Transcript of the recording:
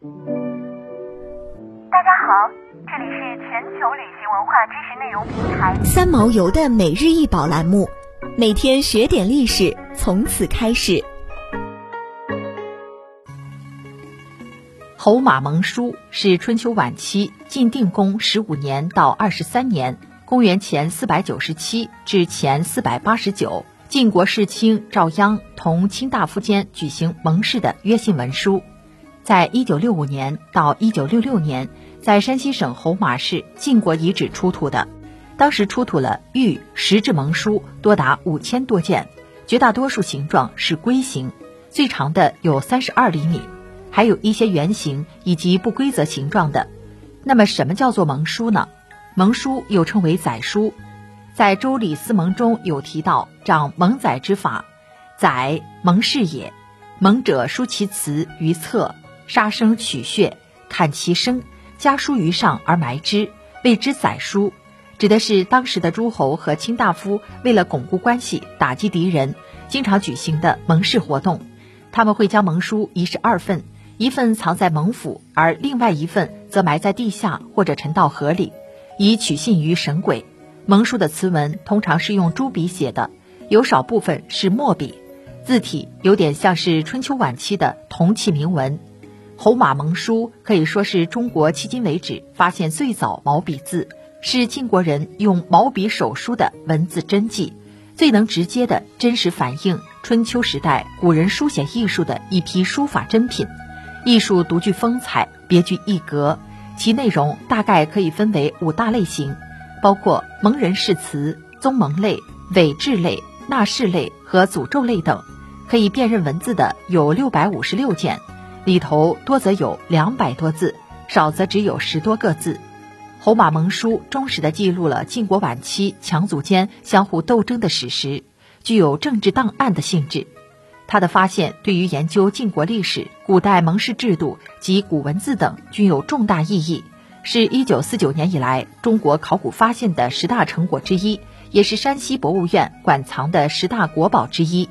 大家好，这里是全球旅行文化知识内容平台三毛游的每日一宝栏目，每天学点历史，从此开始。侯马盟书是春秋晚期晋定公十五年到二十三年（公元前四百九十七至前四百八十九），晋国世卿赵鞅同卿大夫间举行盟誓的约信文书，在一九六五年到一九六六年，在山西省侯马市晋国遗址出土的。当时出土了玉石质盟书多达五千多件，绝大多数形状是龟形，最长的有三十二厘米。还有一些圆形以及不规则形状的。那么，什么叫做盟书呢？盟书又称为载书，在《周礼·司盟》中有提到掌盟载之法。载，盟誓也。盟者，书其词于册，杀生取血，砍其生，加书于上而埋之，谓之载书。指的是当时的诸侯和卿大夫为了巩固关系、打击敌人，经常举行的盟誓活动。他们会将盟书一式二份。一份藏在盟府，而另外一份则埋在地下或者沉到河里，以取信于神鬼。盟书的词文通常是用朱笔写的，有少部分是墨笔，字体有点像是春秋晚期的铜器铭文。侯马盟书可以说是中国迄今为止发现最早毛笔字，是晋国人用毛笔手书的文字真迹，最能直接的真实反映春秋时代古人书写艺术的一批书法珍品。艺术独具风采，别具一格。其内容大概可以分为五大类型，包括蒙人誓词、宗盟类、伪制类、纳誓类和诅咒类等。可以辨认文字的有六百五十六件，里头多则有两百多字，少则只有十多个字。侯马盟书忠实地记录了晋国晚期强族间相互斗争的史实，具有政治档案的性质。他的发现对于研究晋国历史、古代盟誓制度及古文字等均有重大意义，是一九四九年以来中国考古发现的十大成果之一，也是山西博物院馆藏的十大国宝之一。